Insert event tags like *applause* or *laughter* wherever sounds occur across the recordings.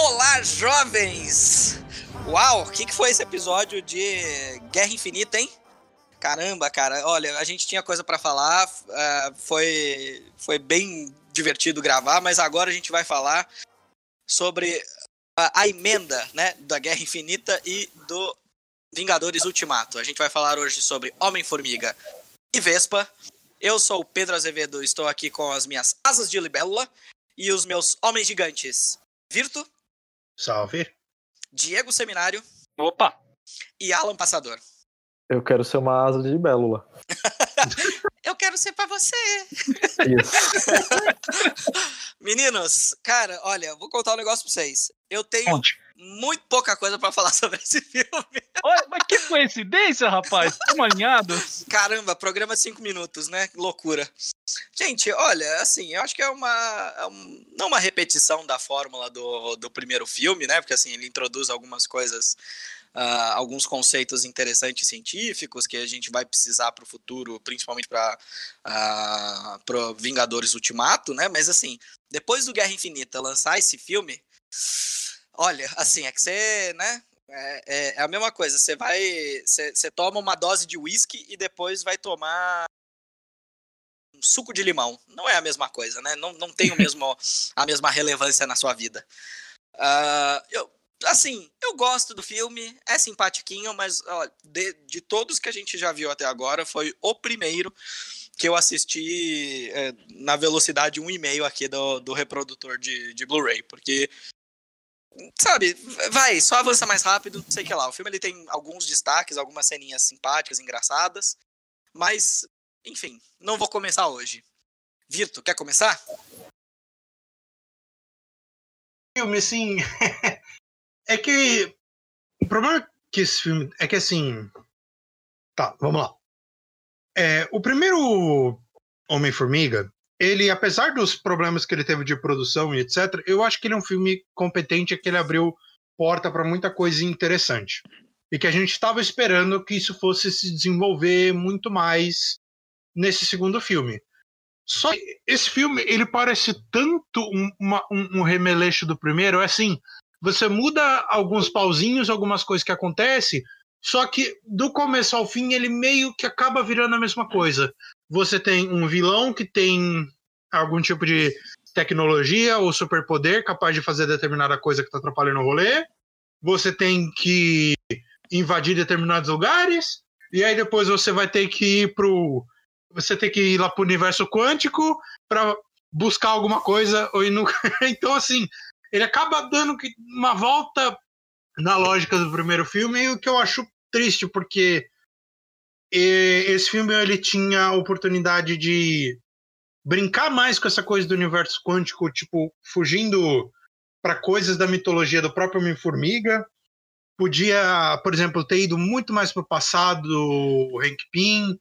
Olá, jovens! Uau, o que, que foi esse episódio de Guerra Infinita, hein? Caramba, cara, olha, a gente tinha coisa para falar, uh, foi, foi bem divertido gravar, mas agora a gente vai falar sobre a, a emenda né, da Guerra Infinita e do Vingadores Ultimato. A gente vai falar hoje sobre Homem-Formiga e Vespa. Eu sou o Pedro Azevedo, estou aqui com as minhas asas de libélula e os meus homens gigantes. Virto. Salve. Diego Seminário. Opa! E Alan Passador. Eu quero ser uma asa de libélula. *laughs* Eu quero ser para você. Isso. *laughs* Meninos, cara, olha, vou contar um negócio pra vocês. Eu tenho Conte. muito pouca coisa para falar *laughs* sobre esse filme. Olha, mas que coincidência, rapaz. Estamos alinhados. Caramba, programa de 5 minutos, né? Que loucura. Gente, olha, assim, eu acho que é uma. é um- não uma repetição da fórmula do, do primeiro filme, né? Porque assim, ele introduz algumas coisas. Ah, alguns conceitos interessantes científicos que a gente vai precisar para o futuro, principalmente para uh, Vingadores Ultimato, né? Mas assim, depois do Guerra Infinita lançar esse filme, olha, assim, é que você, né? É, é- é a mesma coisa, você vai. Você você toma uma dose de uísque e depois vai tomar um suco de limão. Não é a mesma coisa, né? Não, não tem o mesmo, *laughs* a mesma relevância na sua vida. Ah, eu, assim, eu gosto do filme, é simpatiquinho, mas ó, de, de todos que a gente já viu até agora, foi o primeiro que eu assisti é, na velocidade 1,5 aqui do, do reprodutor de, de Blu-ray, porque sabe, vai, só avança mais rápido, sei o que lá. O filme ele tem alguns destaques, algumas ceninhas simpáticas, engraçadas, mas, enfim, não vou começar hoje. Virto, quer começar? filme, assim. *laughs* é que. O problema que esse filme. É que assim. Tá, vamos lá. É, o primeiro Homem-Formiga, ele, apesar dos problemas que ele teve de produção e etc., eu acho que ele é um filme competente, é que ele abriu porta para muita coisa interessante. E que a gente estava esperando que isso fosse se desenvolver muito mais nesse segundo filme. Só que esse filme, ele parece tanto um, uma- um, um remeleixo do primeiro, é assim, você muda alguns pauzinhos, algumas coisas que acontecem, só que do começo ao fim ele meio que acaba virando a mesma coisa. Você tem um vilão que tem algum tipo de tecnologia ou superpoder capaz de fazer determinada coisa que está atrapalhando o rolê. Você tem que invadir determinados lugares, e aí depois você vai ter que ir pro você tem que ir lá pro universo quântico para buscar alguma coisa ou no... *laughs* então assim ele acaba dando uma volta na lógica do primeiro filme o que eu acho triste porque esse filme ele tinha a oportunidade de brincar mais com essa coisa do universo quântico tipo fugindo para coisas da mitologia do próprio Homem-Formiga. Podia por exemplo ter ido muito mais pro passado do Hank Pym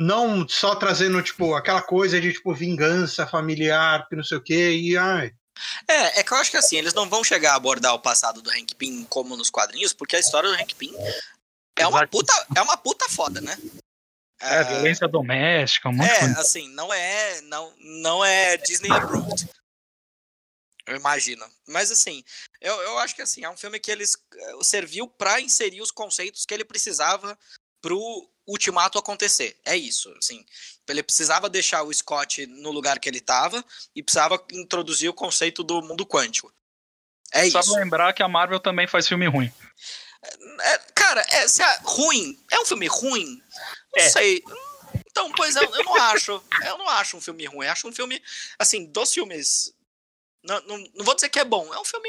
não só trazendo, tipo, aquela coisa de, tipo, vingança familiar, que não sei o quê, e, ai, É, é que eu acho que assim, eles não vão chegar a abordar o passado do Hank Pym como nos quadrinhos, porque a história do Hank Pym é uma puta, é uma puta foda, né? É, violência doméstica, um monte de É, coisa. assim, não é, não, não é Disney approved. Eu imagino. Mas assim, eu, eu acho que assim, é um filme que eles eh, serviu pra inserir os conceitos que ele precisava pro ultimato acontecer. É isso, assim. Ele precisava deixar o Scott no lugar que ele tava e precisava introduzir o conceito do mundo quântico. É Só isso. pra lembrar que a Marvel também faz filme ruim. É, cara, é, é ruim. É um filme ruim? Não É. sei. Então, pois eu, eu não acho. Eu não acho um filme ruim. Eu acho um filme, assim, dos filmes. Não, não, não vou dizer que é bom. É um filme.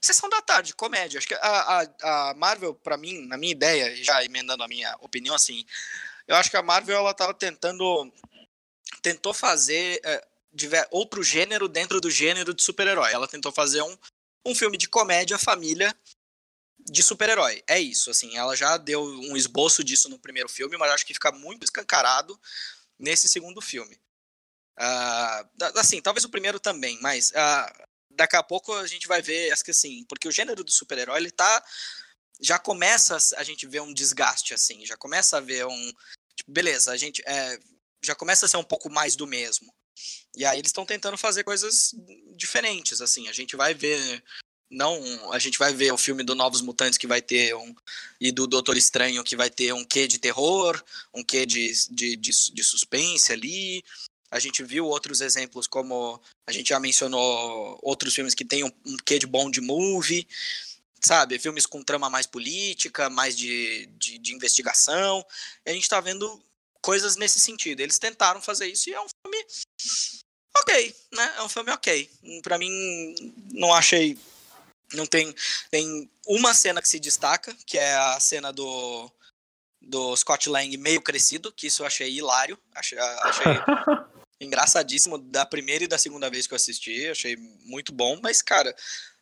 Sessão da tarde, comédia. Acho que a, a, a Marvel, pra mim, na minha ideia, já emendando a minha opinião, assim. Eu acho que a Marvel, ela tava tentando. Tentou fazer é, outro gênero dentro do gênero de super-herói. Ela tentou fazer um, um filme de comédia, família, de super-herói. É isso, assim, ela já deu um esboço disso no primeiro filme, mas acho que fica muito escancarado nesse segundo filme. Da- assim, talvez o primeiro também, mas ah, daqui a pouco a gente vai ver, acho que assim, porque o gênero do super-herói, ele tá já começa a gente ver um desgaste assim, já começa a ver um, tipo, beleza, a gente é, já começa a ser um pouco mais do mesmo. E aí eles estão tentando fazer coisas diferentes, assim, a gente vai ver Não, a gente vai ver o filme do Novos Mutantes que vai ter um. E do Doutor Estranho que vai ter um quê de terror, um quê de, de, de, de suspense ali. A gente viu outros exemplos, como a gente já mencionou outros filmes que tem um, um quê de bond movie, sabe? Filmes com trama mais política, mais de, de, de investigação. E a gente tá vendo coisas nesse sentido. Eles tentaram fazer isso e é um filme ok, né? É um filme ok. Para mim, não achei não tem tem uma cena que se destaca, que é a cena do do Scott Lang meio crescido, que isso eu achei hilário, achei, achei *laughs* engraçadíssimo da primeira e da segunda vez que eu assisti, achei muito bom, mas cara,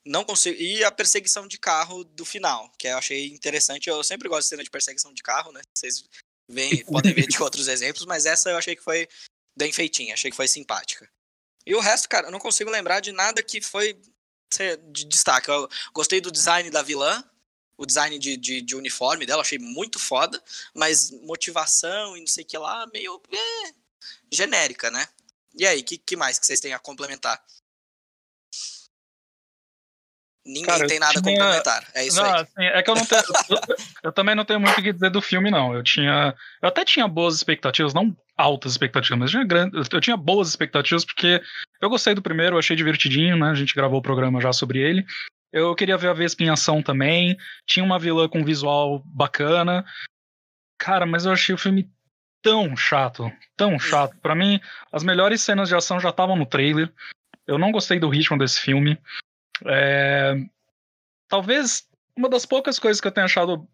não consigo. E a perseguição de carro do final, que eu achei interessante. Eu sempre gosto de cena de perseguição de carro, né? Vocês veem, *laughs* podem ver de outros exemplos, mas essa eu achei que foi bem feitinha, achei que foi simpática. E o resto, cara, eu não consigo lembrar de nada que foi de destaque. Eu gostei do design da vilã, o design de, de, de, uniforme dela, achei muito foda, mas motivação e não sei o que lá, meio é, genérica, né? E aí, o que, que mais que vocês têm a complementar? Ninguém Cara, tem nada tinha... a complementar. É isso não, aí. Assim, é que eu não tenho. *laughs* eu, eu, também não tenho muito o que dizer do filme, não. Eu tinha. Eu até tinha boas expectativas, não altas expectativas, mas eu tinha, grande, eu tinha boas expectativas, porque eu gostei do primeiro, eu achei divertidinho, né? A gente gravou o programa já sobre ele. Eu queria ver a Vespa em ação também. Tinha uma vilã com visual bacana. Cara, mas eu achei o filme tão chato, tão chato. Para mim, as melhores cenas de ação já estavam no trailer. Eu não gostei do ritmo desse filme. É... Talvez uma das poucas coisas que eu tenho achado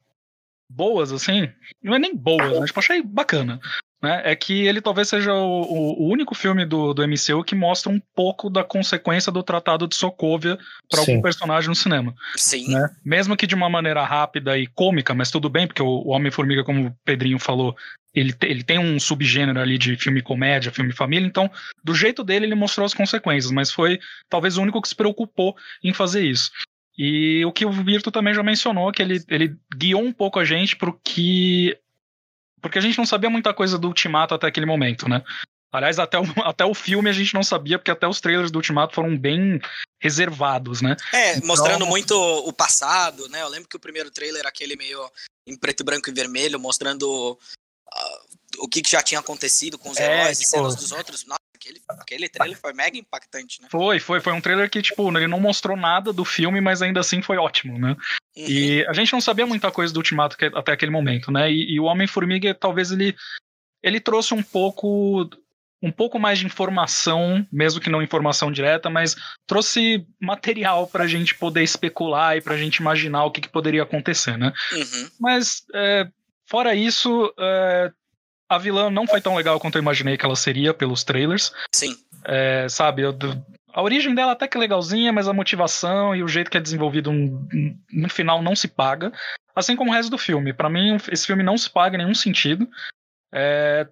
boas, assim, não é nem boas, né? Tipo, achei bacana. Né? É que ele talvez seja o, o, único filme do, do MCU que mostra um pouco da consequência do Tratado de Sokovia para algum personagem no cinema. Sim. Né? Mesmo que de uma maneira rápida e cômica, mas tudo bem, porque o, o Homem-Formiga, como o Pedrinho falou, ele, ele tem um subgênero ali de filme comédia, filme família, então, do jeito dele, ele mostrou as consequências, mas foi talvez o único que se preocupou em fazer isso. E o que o Virto também já mencionou, que ele, ele guiou um pouco a gente para o que porque a gente não sabia muita coisa do Ultimato até aquele momento, né? Aliás, até o, *laughs* até o filme a gente não sabia, porque até os trailers do Ultimato foram bem reservados, né? É, então... mostrando muito o passado, né? Eu lembro que o primeiro trailer, aquele meio em preto, branco e vermelho, mostrando o que, que, já tinha acontecido com os é, heróis tipo... e cenas dos outros. Nossa, aquele, aquele trailer foi mega impactante, né? Foi, foi, foi um trailer que, tipo, ele não mostrou nada do filme, mas ainda assim foi ótimo, né? Uhum. E a gente não sabia muita coisa do Ultimato até aquele momento, né? E, e o Homem-Formiga, talvez ele, ele trouxe um pouco um pouco mais de informação, mesmo que não informação direta, mas trouxe material para a gente poder especular e para a gente imaginar o que, que poderia acontecer, né? Uhum. Mas, é, fora isso, é, a vilã não foi tão legal quanto eu imaginei que ela seria pelos trailers. Sim. É, sabe, eu, a origem dela até que é legalzinha, mas a motivação e o jeito que é desenvolvido no final não se paga. Assim como o resto do filme. para mim, esse filme não se paga em nenhum sentido. É,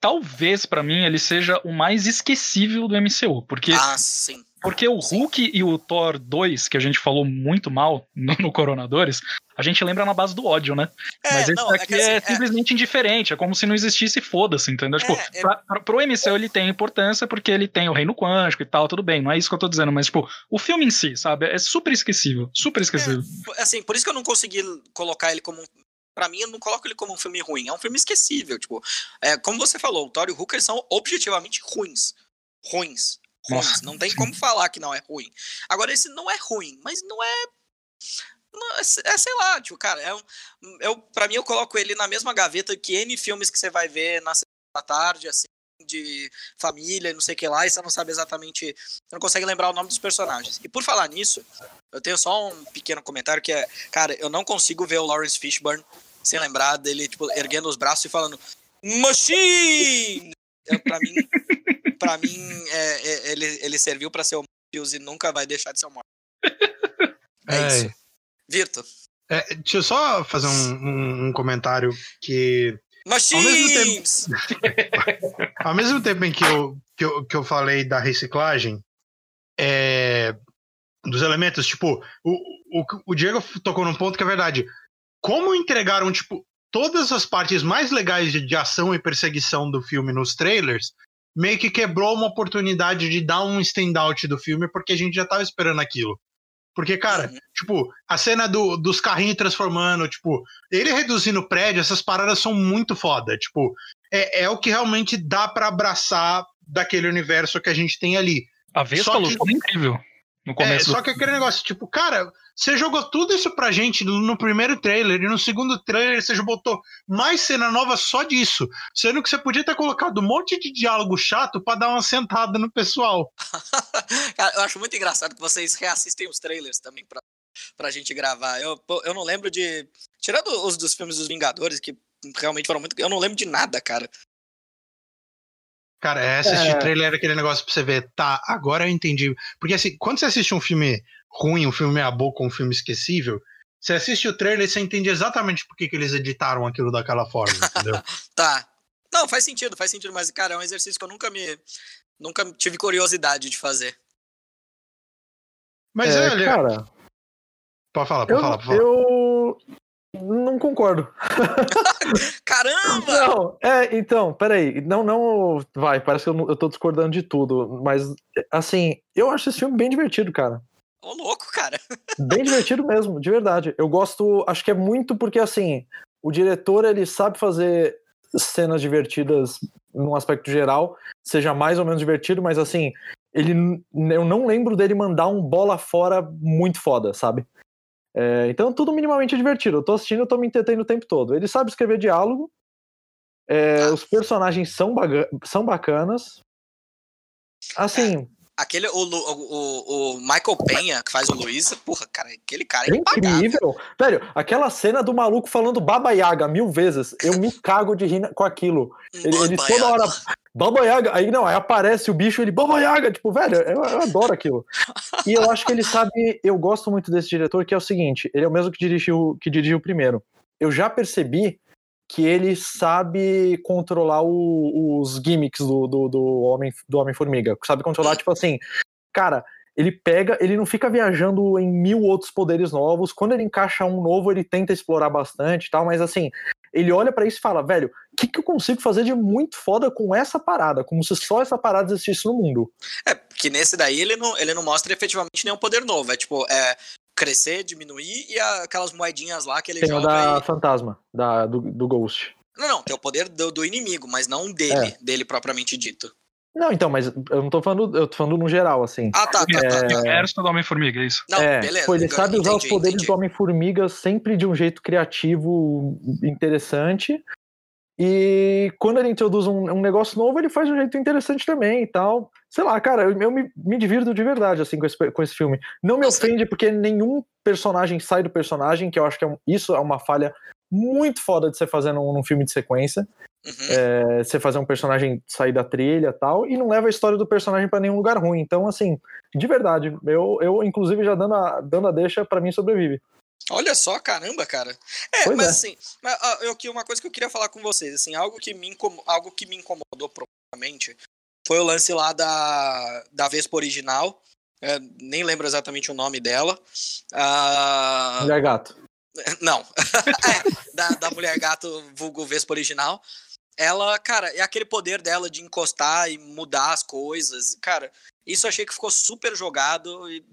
talvez para mim ele seja o mais esquecível do MCU, porque ah, sim. Porque o Hulk e o Thor 2, que a gente falou muito mal no, no Coronadores, a gente lembra na base do ódio, né? É, Mas esse não, aqui é, assim, é, simplesmente indiferente, é como se não existisse foda-se, entendeu? Tipo, é, tipo, pra, pro MCU ele tem importância porque ele tem o reino quântico e tal, tudo bem, não é isso que eu tô dizendo, mas, tipo, o filme em si, sabe, é super esquecível, super esquecível. É, assim, por isso que eu não consegui colocar ele como para mim, eu não coloco ele como um filme ruim. É um filme esquecível. Tipo, é, como você falou, o Thor e o Hulk são objetivamente ruins. Ruins ruins. Não tem como falar que não é ruim. Agora, esse não é ruim, mas não é. Não, é, é, sei lá, tipo, cara, é um, eu, pra mim eu coloco ele na mesma gaveta que N filmes que você vai ver na tarde, assim, de família, não sei o que lá, e você não sabe exatamente. Você não consegue lembrar o nome dos personagens. E por falar nisso, eu tenho só um pequeno comentário que é, cara, eu não consigo ver o Lawrence Fishburne sem lembrar dele, tipo, erguendo os braços e falando Machine! Eu, pra mim, para mim, é, é, ele, ele serviu para ser o Morpheus e nunca vai deixar de ser o Morpheus. *laughs* É, é isso. Virto. É, deixa eu só fazer um, um, um comentário que. Machines! Ao mesmo, tempo, *laughs* ao mesmo tempo em que eu, que eu, que eu falei da reciclagem, é, dos elementos, tipo, o, o, o Diego tocou num ponto que é verdade. Como entregaram, tipo, todas as partes mais legais de, de ação e perseguição do filme nos trailers, meio que quebrou uma oportunidade de dar um standout do filme, porque a gente já estava esperando aquilo. Porque, cara, Uhum. tipo, a cena do, dos carrinhos transformando, tipo, ele reduzindo o prédio, essas paradas são muito foda. Tipo, é, é o que realmente dá pra abraçar daquele universo que a gente tem ali. A Vespa Só que- lutou incrível no É, começo. só do... que aquele negócio, tipo, cara, você jogou tudo isso pra gente no, no primeiro trailer, e no segundo trailer você já botou mais cena nova só disso. Sendo que você podia ter colocado um monte de diálogo chato pra dar uma sentada no pessoal. *laughs* Cara, eu acho muito engraçado que vocês reassistem os trailers também pra, pra gente gravar. Eu, eu não lembro de. Tirando os dos filmes dos Vingadores, que realmente foram muito. Eu não lembro de nada, cara. Cara, é assistir É. trailer era aquele negócio pra você ver, tá, agora eu entendi. Porque assim, quando você assiste um filme ruim, um filme meia boca, um filme esquecível, você assiste o trailer e você entende exatamente por que, que eles editaram aquilo daquela forma, entendeu? *laughs* Tá. Não, faz sentido, faz sentido, mas, cara, é um exercício que eu nunca me. Nunca tive curiosidade de fazer. Mas É, olha, cara, pode falar, pode eu, falar, pode falar. eu não concordo. *laughs* Caramba! Não, é, então, peraí. Não, não. Vai, parece que eu, eu tô discordando de tudo. Mas, assim, eu acho esse filme bem divertido, cara. Ô, louco, cara. *laughs* Bem divertido mesmo, de verdade. Eu gosto, acho que é muito porque, assim, o diretor, ele sabe fazer cenas divertidas num aspecto geral, seja mais ou menos divertido, mas, assim, ele, eu não lembro dele mandar um bola fora muito foda, sabe? É, então, tudo minimamente divertido. Eu tô assistindo, eu tô me entretendo o tempo todo. Ele sabe escrever diálogo, é, os personagens são, são bacanas. Assim, Aquele, o, o, o, Michael Penha, que faz o Luiz, porra, cara, aquele cara é É impagável. incrível. Velho, aquela cena do maluco falando Baba Yaga mil vezes, eu me cago de rir com aquilo. Ele, ele toda hora. Baba Yaga, aí não, aí aparece o bicho, ele, Baba Yaga, tipo, velho, eu, eu adoro aquilo. E eu acho que ele sabe, eu gosto muito desse diretor, que é o seguinte, ele é o mesmo que dirigiu, que dirigiu o primeiro. Eu já percebi que ele sabe controlar o- os gimmicks do, do, do Homem do Homem-Formiga. Sabe controlar, tipo assim, cara, ele pega, ele não fica viajando em mil outros poderes novos. Quando ele encaixa um novo, ele tenta explorar bastante tal, mas assim, ele olha pra isso e fala, velho, o que, que eu consigo fazer de muito foda com essa parada? Como se só essa parada existisse no mundo. É, porque nesse daí ele não, ele não mostra efetivamente nenhum poder novo. É tipo, é crescer, diminuir e aquelas moedinhas lá que ele Tem joga. da e- fantasma, da, do, do Ghost. Não, não, tem o poder do, do inimigo, mas não dele, dele propriamente dito. Não, então, mas eu não tô falando, eu tô falando no geral, assim. Ah, tá, tá, tá. O tá. universo do Homem-Formiga, é isso. Não, é, beleza. pô, ele agora sabe usar os poderes entendi. do Homem-Formiga sempre de um jeito criativo, interessante. E quando ele introduz um, um negócio novo, ele faz de um jeito interessante também e tal. Sei lá, cara, eu, eu me, me divirto de verdade, assim, com esse, com esse filme. Não me Nossa. ofende porque nenhum personagem sai do personagem, que eu acho que é um- isso é uma falha muito foda de você fazer num, num filme de sequência. Uhum. É, você fazer um personagem sair da trilha e tal, e não leva a história do personagem pra nenhum lugar ruim. Então, assim, de verdade, eu, eu inclusive já dando a, dando a deixa, pra mim sobrevive. Olha só, caramba, cara. É, Pois mas é. assim, mas, ah, eu, que uma coisa que eu queria falar com vocês, assim, algo que me, algo que me incomodou profundamente foi o lance lá da, da Vespa original. É, nem lembro exatamente o nome dela. Ah, Mulher gato. *laughs* não. *laughs* É, da, da mulher gato vulgo Vespa original. Ela, cara, é aquele poder dela de encostar e mudar as coisas. Cara, isso eu achei que ficou super jogado e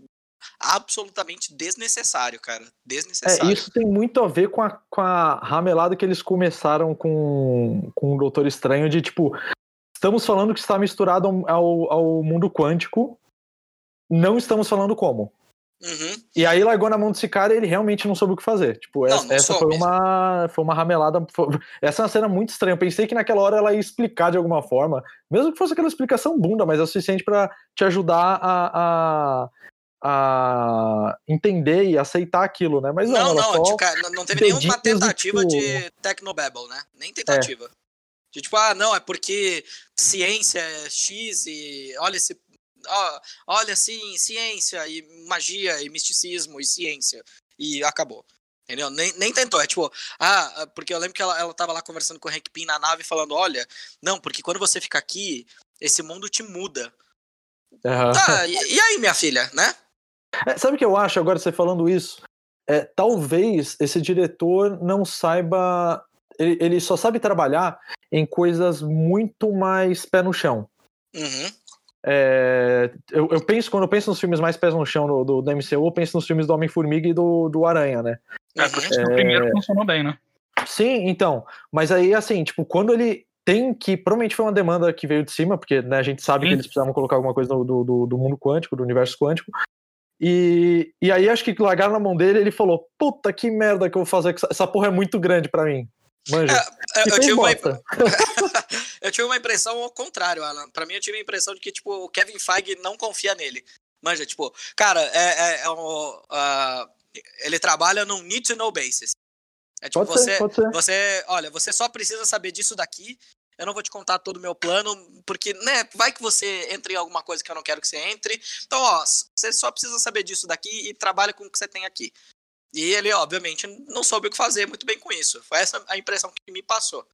absolutamente desnecessário, cara. É, Desnecessário. isso tem muito a ver com a, com a ramelada que eles começaram com, com o Doutor Estranho, de tipo, estamos falando que está misturado ao, ao mundo quântico, não estamos falando como. Uhum. E aí largou na mão desse cara e ele realmente não soube o que fazer. Tipo, Não, essa, não essa foi uma foi uma ramelada. foi- essa é uma cena muito estranha. Eu pensei que naquela hora ela ia explicar de alguma forma, mesmo que fosse aquela explicação bunda, mas é o suficiente pra te ajudar a, a, a entender e aceitar aquilo, né? Mas não, Não, não, tipo, não- não teve nenhuma tentativa tipo- de Tecnobabble, né? Nem tentativa. De tipo, ah, não, é porque ciência é X e olha esse. Ó, olha, sim, ciência e magia e misticismo e ciência. E acabou. Entendeu? Nem, nem tentou. É tipo, ah, porque eu lembro que ela, ela tava lá conversando com o Hank Pym na nave falando: olha, não, porque quando você fica aqui, esse mundo te muda. Aham. Tá, e, e aí, minha filha, né? É, sabe o que eu acho agora você falando isso? É, talvez esse diretor não saiba. Ele, ele só sabe trabalhar em coisas muito mais pé no chão. Uhum. É, eu, eu, penso, quando eu penso nos filmes mais pés no chão do, do, do MCU, eu penso nos filmes do Homem-Formiga e do, do Aranha, né? É, porque é... o primeiro funcionou bem, né? Sim, então. Mas aí, assim, tipo, quando ele tem que. Provavelmente foi uma demanda que veio de cima, porque né, a gente sabe Sim. que eles precisavam colocar alguma coisa do, do, do mundo quântico, do universo quântico. E, e aí acho que largaram na mão dele ele falou: Puta que merda que eu vou fazer, essa porra é muito grande para mim. Manja. É, eu, tive uma... *laughs* *laughs* eu tive uma impressão ao contrário, Alan. Pra mim, eu tive a impressão de que, tipo, o Kevin Feige não confia nele. Manja, tipo, cara, é, é, é um, uh, ele trabalha num need to know basis. É tipo, pode você, ser, você, olha, você só precisa saber disso daqui. Eu não vou te contar todo o meu plano, porque, né, vai que você entre em alguma coisa que eu não quero que você entre. Então, ó, você só precisa saber disso daqui e trabalha com o que você tem aqui. E ele, obviamente, não soube o que fazer muito bem com isso. Foi essa a impressão que me passou.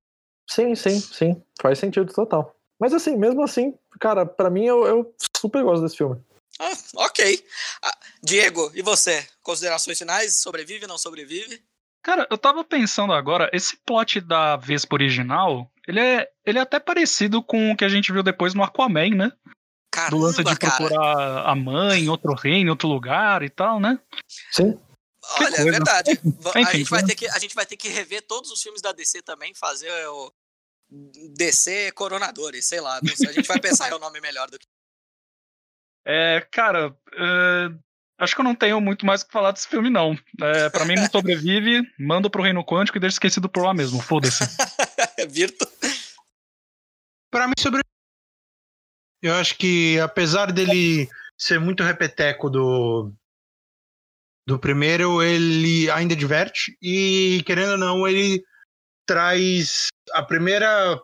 Sim, sim, sim. Faz sentido total. Mas assim, mesmo assim, cara, para mim eu, eu, super gosto desse filme. Ah, ok. Ah, Diego, e você? Considerações finais? Sobrevive, não sobrevive? Cara, eu tava pensando agora, esse plot da Vespa original, ele é, ele é até parecido com o que a gente viu depois no Aquaman, né? Caramba, Do lance de procurar cara. a mãe outro reino, em outro lugar e tal, né? Sim. Olha, é verdade. *laughs* Enfim, a, gente vai ter que, a gente vai ter que rever todos os filmes da DC também, fazer o DC Coronadores, sei lá. Sei, a gente vai pensar em um nome melhor do que. É, cara, uh, acho que eu não tenho muito mais o que falar desse filme, não. É, pra mim, não sobrevive, manda pro Reino Quântico e deixa esquecido por lá mesmo. Foda-se. *laughs* Virto. Pra mim, sobrevive. Eu acho que, apesar dele ser muito repeteco do, do primeiro, ele ainda diverte e, querendo ou não, ele traz a primeira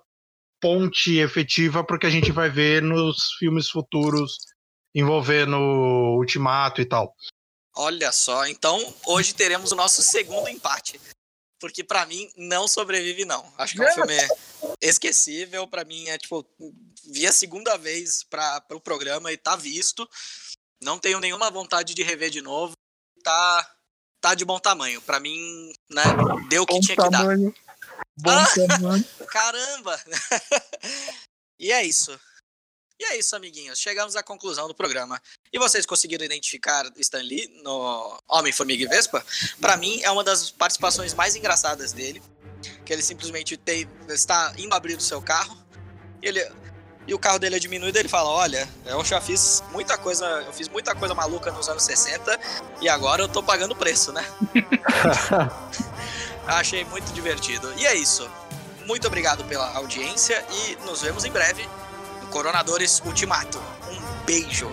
ponte efetiva para o que a gente vai ver nos filmes futuros envolvendo Ultimato e tal. Olha só, então hoje teremos o nosso segundo empate. Porque para mim não sobrevive não. Acho que é um filme esquecível, para mim é tipo vi a segunda vez para o pro programa e tá visto. Não tenho nenhuma vontade de rever de novo tá, tá de bom tamanho. Para mim, né, deu o que bom tinha tamanho. que dar. Bom ah, tamanho. *laughs* Caramba! *laughs* e é isso. E é isso, amiguinhos. Chegamos à conclusão do programa. E vocês conseguiram identificar Stan Lee no Homem, Formiga e Vespa? Para mim, é uma das participações mais engraçadas dele. Que ele simplesmente tem, está indo abrir o seu carro. Ele e o carro dele é diminuído, ele fala: Olha, eu já fiz muita coisa, eu fiz muita coisa maluca nos anos 60 e agora eu tô pagando preço, né? *laughs* Achei muito divertido. E é isso. Muito obrigado pela audiência e nos vemos em breve no Coronadores Ultimato. Um beijo.